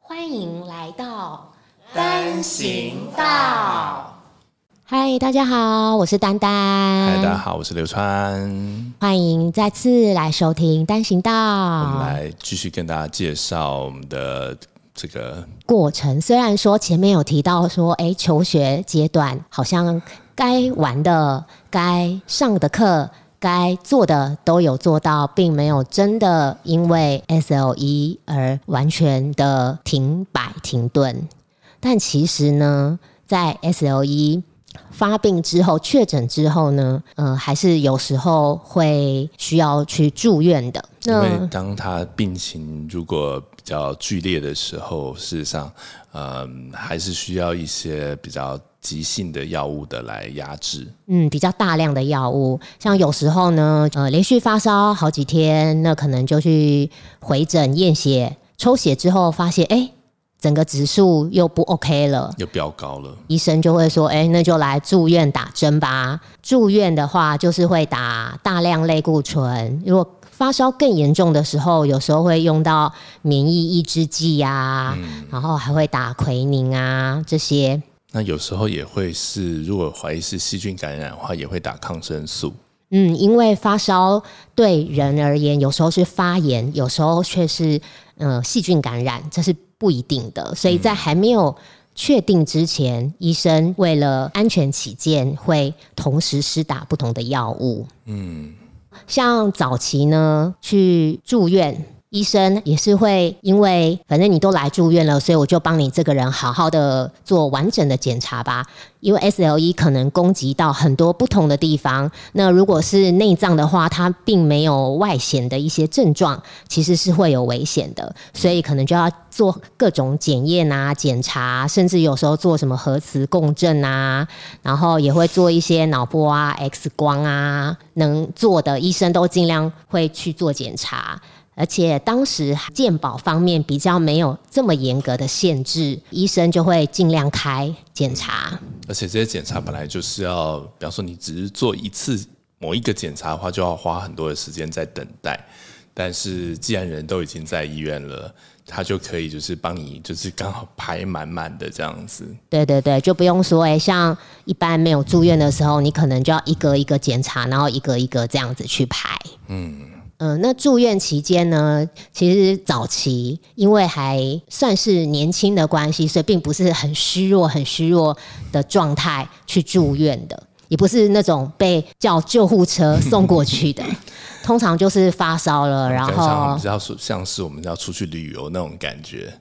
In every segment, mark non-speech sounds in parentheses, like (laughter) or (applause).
欢迎来到单行道。嗨，大家好，我是丹丹。嗨，大家好，我是刘川。欢迎再次来收听单行道。我们来继续跟大家介绍我们的这个过程。虽然说前面有提到说，哎，求学阶段好像该玩的、该上的课、该做的都有做到，并没有真的因为 SLE 而完全的停摆停顿。但其实呢，在 SLE 发病之后、确诊之后呢，呃，还是有时候会需要去住院的。因为当他病情如果比较剧烈的时候，事实上，嗯，还是需要一些比较急性的药物的来压制。嗯，比较大量的药物，像有时候呢，呃，连续发烧好几天，那可能就去回诊验血、抽血之后，发现哎。整个指数又不 OK 了，又飙高了。医生就会说：“哎，那就来住院打针吧。住院的话，就是会打大量类固醇。如果发烧更严重的时候，有时候会用到免疫抑制剂呀，然后还会打奎宁啊这些。那有时候也会是，如果怀疑是细菌感染的话，也会打抗生素。嗯，因为发烧对人而言，有时候是发炎，有时候却是呃细菌感染，这是。”不一定的，所以在还没有确定之前，医生为了安全起见，会同时施打不同的药物。嗯，像早期呢，去住院。医生也是会因为反正你都来住院了，所以我就帮你这个人好好的做完整的检查吧。因为 SLE 可能攻击到很多不同的地方，那如果是内脏的话，它并没有外显的一些症状，其实是会有危险的，所以可能就要做各种检验啊、检查，甚至有时候做什么核磁共振啊，然后也会做一些脑波啊、X 光啊，能做的医生都尽量会去做检查。而且当时健保方面比较没有这么严格的限制，医生就会尽量开检查。而且这些检查本来就是要，比方说你只是做一次某一个检查的话，就要花很多的时间在等待。但是既然人都已经在医院了，他就可以就是帮你，就是刚好排满满的这样子。对对对，就不用说哎，像一般没有住院的时候，你可能就要一个一个检查，然后一个一个这样子去排。嗯。嗯，那住院期间呢，其实早期因为还算是年轻的关系，所以并不是很虚弱、很虚弱的状态去住院的，也不是那种被叫救护车送 (laughs) 过去的，通常就是发烧了，然后比较像是我们要出去旅游那种感觉。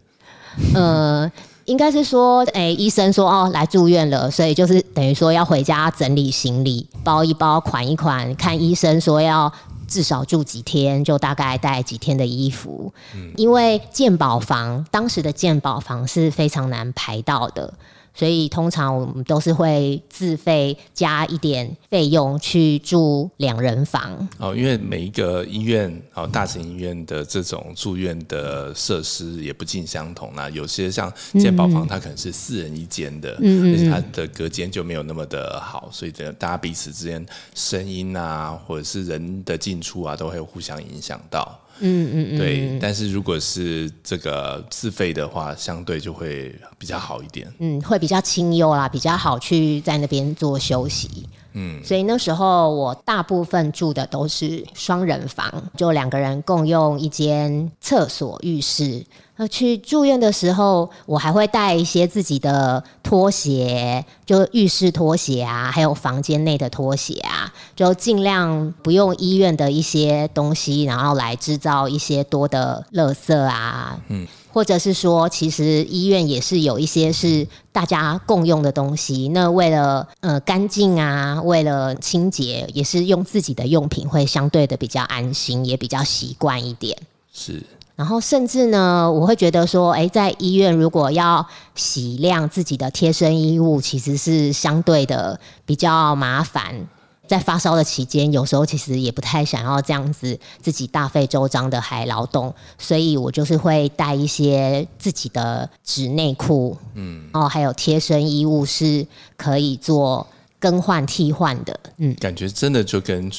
呃，应该是说，哎，医生说哦，来住院了，所以就是等于说要回家整理行李，包一包，款一款，看医生说要。至少住几天，就大概带几天的衣服。嗯，因为鉴宝房当时的鉴宝房是非常难排到的。所以通常我们都是会自费加一点费用去住两人房哦，因为每一个医院哦，大型医院的这种住院的设施也不尽相同那有些像健保房，它可能是四人一间的，而且它的隔间就没有那么的好，所以大家彼此之间声音啊，或者是人的进出啊，都会互相影响到。嗯嗯嗯，对，但是如果是这个自费的话，相对就会比较好一点。嗯，会比较清幽啦，比较好去在那边做休息。嗯，所以那时候我大部分住的都是双人房，就两个人共用一间厕所、浴室。那去住院的时候，我还会带一些自己的拖鞋，就浴室拖鞋啊，还有房间内的拖鞋啊，就尽量不用医院的一些东西，然后来制造一些多的垃圾啊。嗯。或者是说，其实医院也是有一些是大家共用的东西。那为了呃干净啊，为了清洁，也是用自己的用品会相对的比较安心，也比较习惯一点。是。然后甚至呢，我会觉得说，哎，在医院如果要洗晾自己的贴身衣物，其实是相对的比较麻烦。在发烧的期间，有时候其实也不太想要这样子自己大费周章的还劳动，所以我就是会带一些自己的纸内裤，嗯，哦，还有贴身衣物是可以做更换替换的，嗯，感觉真的就跟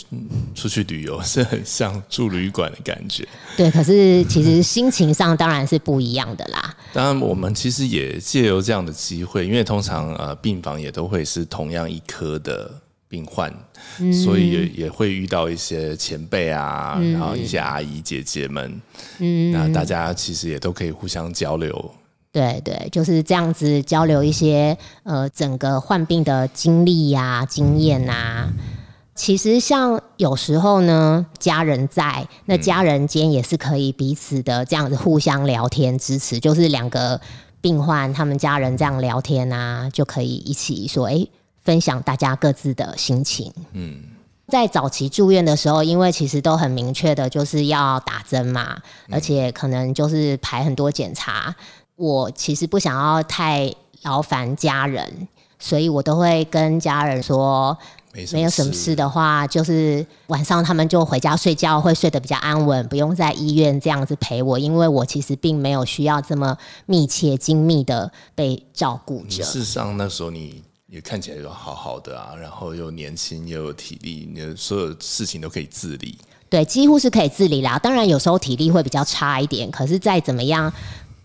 出去旅游 (laughs) 是很像住旅馆的感觉。对，可是其实心情上当然是不一样的啦。当然，我们其实也借由这样的机会，因为通常呃病房也都会是同样一科的病患，所以也也会遇到一些前辈啊，然后一些阿姨姐姐们，嗯，那大家其实也都可以互相交流。对对，就是这样子交流一些呃整个患病的经历呀、经验呐。其实像有时候呢，家人在，那家人间也是可以彼此的这样子互相聊天支持，就是两个病患他们家人这样聊天啊，就可以一起说，哎，分享大家各自的心情。嗯，在早期住院的时候，因为其实都很明确的就是要打针嘛，而且可能就是排很多检查。我其实不想要太劳烦家人，所以我都会跟家人说，没有什么事的话，就是晚上他们就回家睡觉，会睡得比较安稳，不用在医院这样子陪我，因为我其实并没有需要这么密切、精密的被照顾着。事实上，那时候你也看起来就好好的啊，然后又年轻又有体力，你的所有事情都可以自理。对，几乎是可以自理啦。当然，有时候体力会比较差一点，可是再怎么样。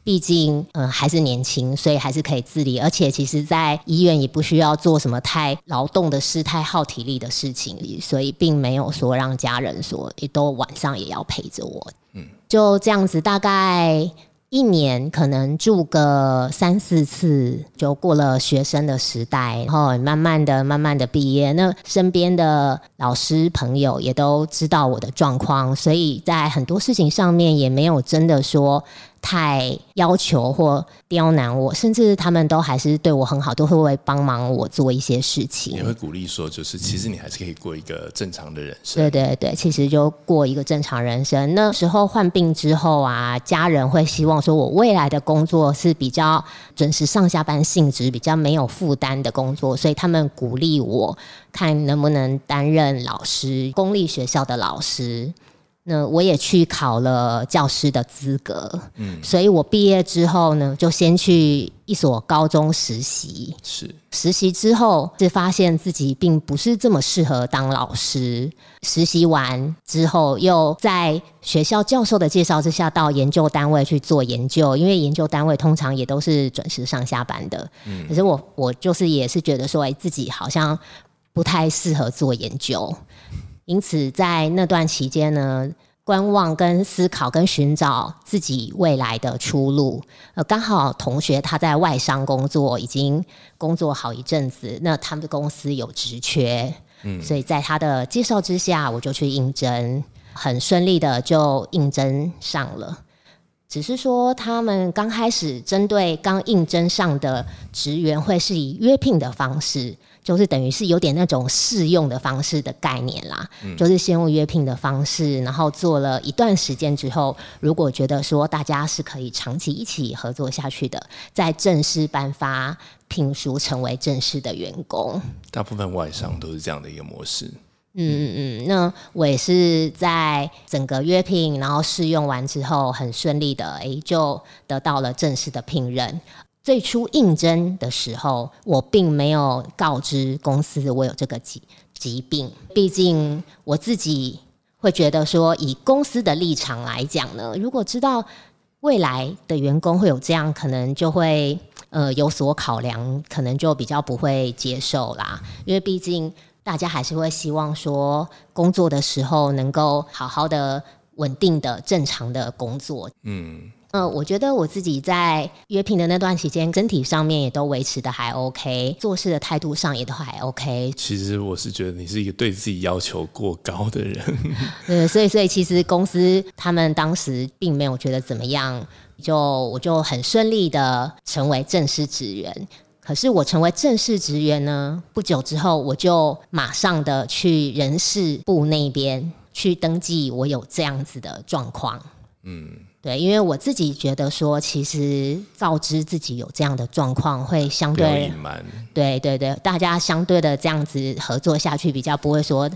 毕竟，嗯，还是年轻，所以还是可以自理。而且，其实，在医院也不需要做什么太劳动的事、太耗体力的事情，所以并没有说让家人说也都晚上也要陪着我。嗯，就这样子，大概一年可能住个三四次，就过了学生的时代，然后慢慢的、慢慢的毕业。那身边的老师朋友也都知道我的状况，所以在很多事情上面也没有真的说。太要求或刁难我，甚至他们都还是对我很好，都会会帮忙我做一些事情。也会鼓励说，就是其实你还是可以过一个正常的人生。对对对，其实就过一个正常人生。那时候患病之后啊，家人会希望说我未来的工作是比较准时上下班性质，比较没有负担的工作，所以他们鼓励我看能不能担任老师，公立学校的老师。那我也去考了教师的资格，嗯，所以我毕业之后呢，就先去一所高中实习。是实习之后，是发现自己并不是这么适合当老师。实习完之后，又在学校教授的介绍之下，到研究单位去做研究。因为研究单位通常也都是准时上下班的，嗯，可是我我就是也是觉得说，哎，自己好像不太适合做研究。因此，在那段期间呢，观望、跟思考、跟寻找自己未来的出路。呃，刚好同学他在外商工作，已经工作好一阵子，那他们的公司有职缺，嗯，所以在他的介绍之下，我就去应征，很顺利的就应征上了。只是说，他们刚开始针对刚应征上的职员，会是以约聘的方式。就是等于是有点那种试用的方式的概念啦，就是先用约聘的方式，然后做了一段时间之后，如果觉得说大家是可以长期一起合作下去的，再正式颁发聘书，成为正式的员工。大部分外商都是这样的一个模式。嗯嗯嗯，那我也是在整个约聘，然后试用完之后，很顺利的，哎，就得到了正式的聘任。最初应征的时候，我并没有告知公司我有这个疾疾病。毕竟我自己会觉得说，以公司的立场来讲呢，如果知道未来的员工会有这样，可能就会呃有所考量，可能就比较不会接受啦。因为毕竟大家还是会希望说，工作的时候能够好好的、稳定的、正常的工作。嗯。呃，我觉得我自己在约聘的那段时间，身体上面也都维持的还 OK，做事的态度上也都还 OK。其实我是觉得你是一个对自己要求过高的人。对，(laughs) 所以所以其实公司他们当时并没有觉得怎么样，就我就很顺利的成为正式职员。可是我成为正式职员呢，不久之后我就马上的去人事部那边去登记，我有这样子的状况。嗯。对，因为我自己觉得说，其实告知自己有这样的状况，会相对隐瞒。对对对，大家相对的这样子合作下去，比较不会说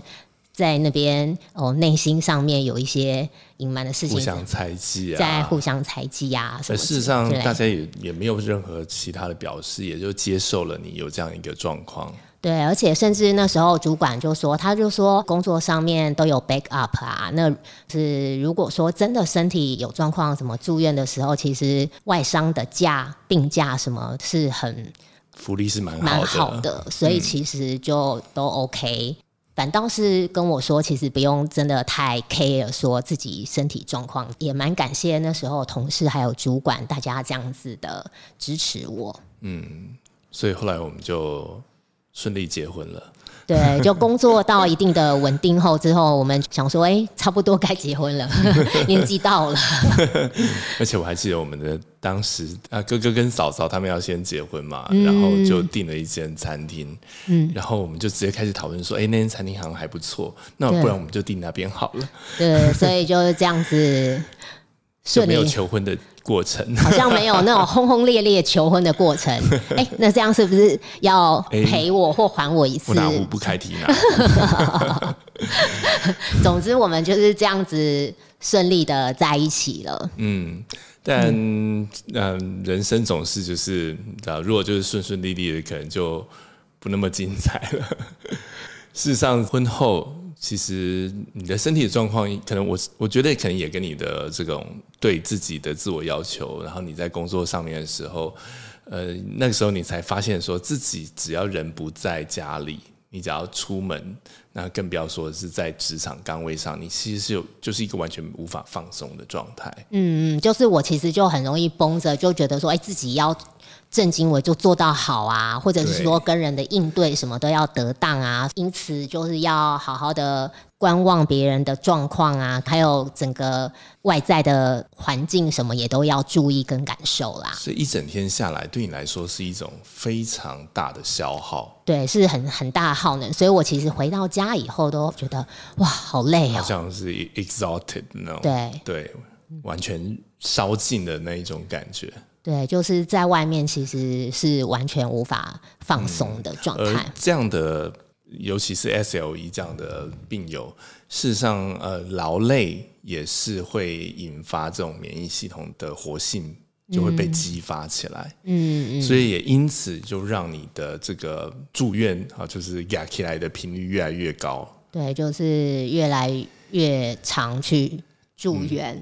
在那边哦内心上面有一些隐瞒的事情，互相猜忌啊，在互相猜忌啊。事实上，大家也也没有任何其他的表示，也就接受了你有这样一个状况。对，而且甚至那时候主管就说，他就说工作上面都有 back up 啊，那是如果说真的身体有状况，什么住院的时候，其实外伤的假、病假什么是很福利是蛮蛮好的，好的，所以其实就都 OK。反倒是跟我说，其实不用真的太 care 说自己身体状况，也蛮感谢那时候同事还有主管大家这样子的支持我。嗯所以后来我们就顺利结婚了。对，就工作到一定的稳定后之后，我们想说，哎、差不多该结婚了，(laughs) 年纪到了。(laughs) 而且我还记得我们的当时啊，哥哥跟嫂嫂他们要先结婚嘛，然后就订了一间餐厅，嗯，然后我们就直接开始讨论说，哎、那间餐厅好像还不错，那不然我们就订那边好了，对，所以就是这样子顺利。求婚的过程。(laughs) 好像没有那种轰轰烈烈求婚的过程，(laughs) 哎、那这样是不是要陪我或还我一次不？拿壶不开提拿，(laughs) 总之，我们就是这样子顺利的在一起了。嗯，但嗯、人生总是就是，如果就是顺顺利利的，可能就不那么精彩了。事实上，婚后其实你的身体状况，可能我我觉得可能也跟你的这种对自己的自我要求，然后你在工作上面的时候，呃，那个时候你才发现说自己只要人不在家里，你只要出门，那更不要说是在职场岗位上，你其实是有就是一个完全无法放松的状态。嗯嗯，就是我其实就很容易绷着，就觉得说，哎、自己要正经我就做到好啊，或者是说跟人的应对什么都要得当啊，因此就是要好好的观望别人的状况啊，还有整个外在的环境什么也都要注意跟感受啦。所以一整天下来，对你来说是一种非常大的消耗，对，是很很大的耗能，所以我其实回到家以后都觉得哇，好累好哦。像是 exhausted 那种，对对，完全烧尽的那一种感觉。对，就是在外面其实是完全无法放松的状而态。这样的，尤其是 SLE 这样的病友，事实上，呃，劳累也是会引发这种免疫系统的活性就会被激发起来。嗯嗯，所以也因此就让你的这个住院啊，就是压起来的频率越来越高。对，就是越来越常去住院，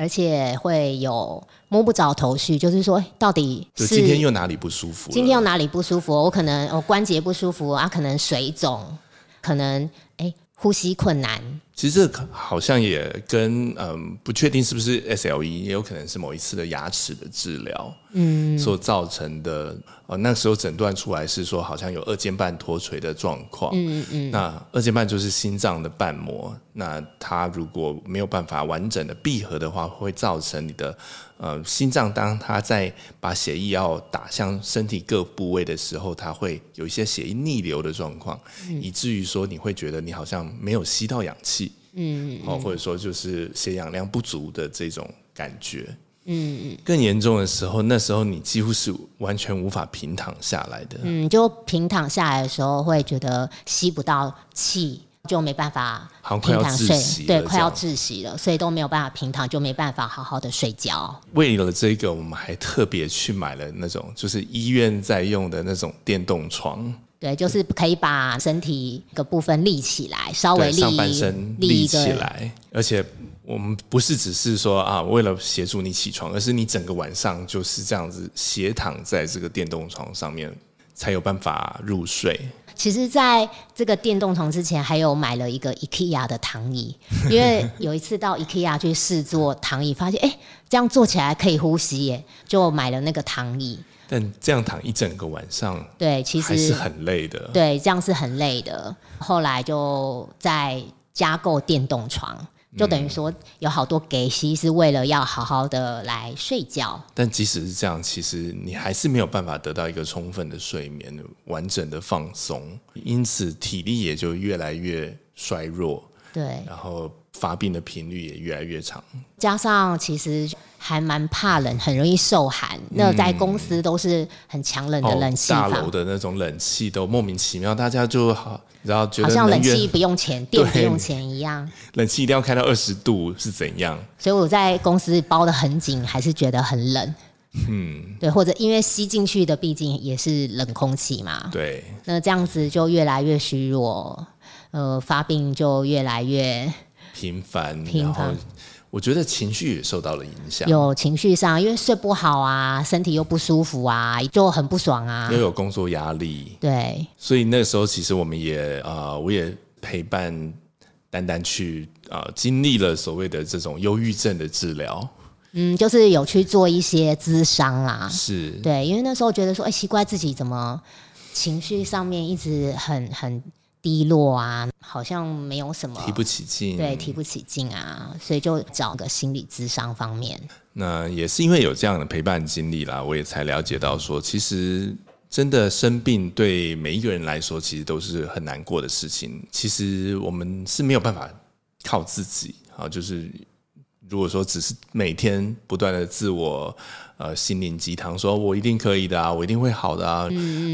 而且会有摸不着头绪，就是说哎到底是今天又哪里不舒服？今天又哪里不舒服？我可能我关节不舒服啊，可能水肿，可能哎呼吸困难。其实这个好像也跟嗯不确定是不是 SLE，也有可能是某一次的牙齿的治疗，嗯，所造成的。呃，那时候诊断出来是说好像有二尖瓣脱垂的状况，嗯嗯。那二尖瓣就是心脏的瓣膜，那它如果没有办法完整的闭合的话，会造成你的呃心脏当它在把血液要打向身体各部位的时候，它会有一些血液逆流的状况，以至于说你会觉得你好像没有吸到氧气。嗯，哦，或者说就是血氧量不足的这种感觉。嗯嗯，更严重的时候，那时候你几乎是完全无法平躺下来的。嗯，就平躺下来的时候会觉得吸不到气，就没办法平躺睡，对，快要窒息了，所以都没有办法平躺，就没办法好好的睡觉。为了这个，我们还特别去买了那种就是医院在用的那种电动床，对，就是可以把身体一个部分立起来，稍微，立上半身立，起来，而且我们不是只是说啊，为了协助你起床，而是你整个晚上就是这样子斜躺在这个电动床上面，才有办法入睡。其实，在这个电动床之前，还有买了一个 IKEA 的躺椅，(laughs) 因为有一次到 IKEA 去试坐躺椅，发现哎，这样坐起来可以呼吸耶，就买了那个躺椅。但这样躺一整个晚上，对，其还是很累的。对这样是很累的。后来就在加购电动床，就等于说有好多给息是为了要好好的来睡觉。但即使是这样，其实你还是没有办法得到一个充分的睡眠、完整的放松，因此体力也就越来越衰弱，对，然后发病的频率也越来越长。加上其实还蛮怕冷，很容易受寒。那在公司都是很强冷的冷气嗯哦大，楼的那种冷气都莫名其妙，大家就好，然后觉得好像冷气不用钱，电不用钱一样。冷气一定要开到二十度是怎样？所以我在公司包的很紧，还是觉得很冷。嗯，对，或者因为吸进去的毕竟也是冷空气嘛，对，那这样子就越来越虚弱，呃，发病就越来越频繁，然后我觉得情绪也受到了影响，有情绪上，因为睡不好啊，身体又不舒服啊，就很不爽啊，又有工作压力，对，所以那时候其实我们也啊，我也陪伴丹丹去啊，经历了所谓的这种忧郁症的治疗。嗯，就是有去做一些咨商啦，是。对，因为那时候觉得说，哎，奇怪，自己怎么情绪上面一直很很低落啊，好像没有什么提不起劲，对，提不起劲啊，所以就找个心理咨商方面。那也是因为有这样的陪伴经历啦，我也才了解到说，其实真的生病对每一个人来说，其实都是很难过的事情。其实我们是没有办法靠自己啊，就是。如果说只是每天不断的自我呃心灵鸡汤，说我一定可以的啊，我一定会好的啊，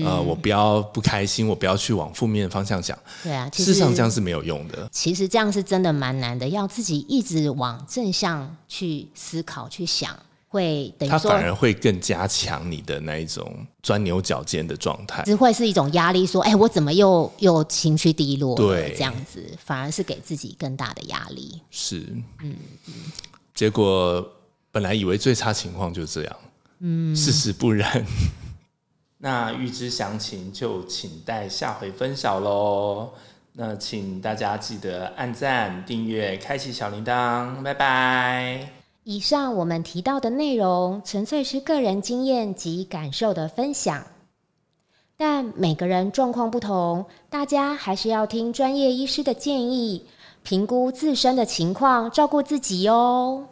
呃，我不要不开心，我不要去往负面的方向想。对啊，事实上这样是没有用的。其实这样是真的蛮难的，要自己一直往正向去思考去想。会等于说，反而会更加强你的那一种钻牛角尖的状态，只会是一种压力。说，哎，我怎么又又情绪低落？对，这样子反而是给自己更大的压力。是，嗯嗯。结果本来以为最差情况就这样，嗯，事实不然。(laughs) 那预知详情就请待下回分晓喽。那请大家记得按赞、订阅、开启小铃铛，拜拜。以上我们提到的内容，纯粹是个人经验及感受的分享，但每个人状况不同，大家还是要听专业医师的建议，评估自身的情况，照顾自己哦。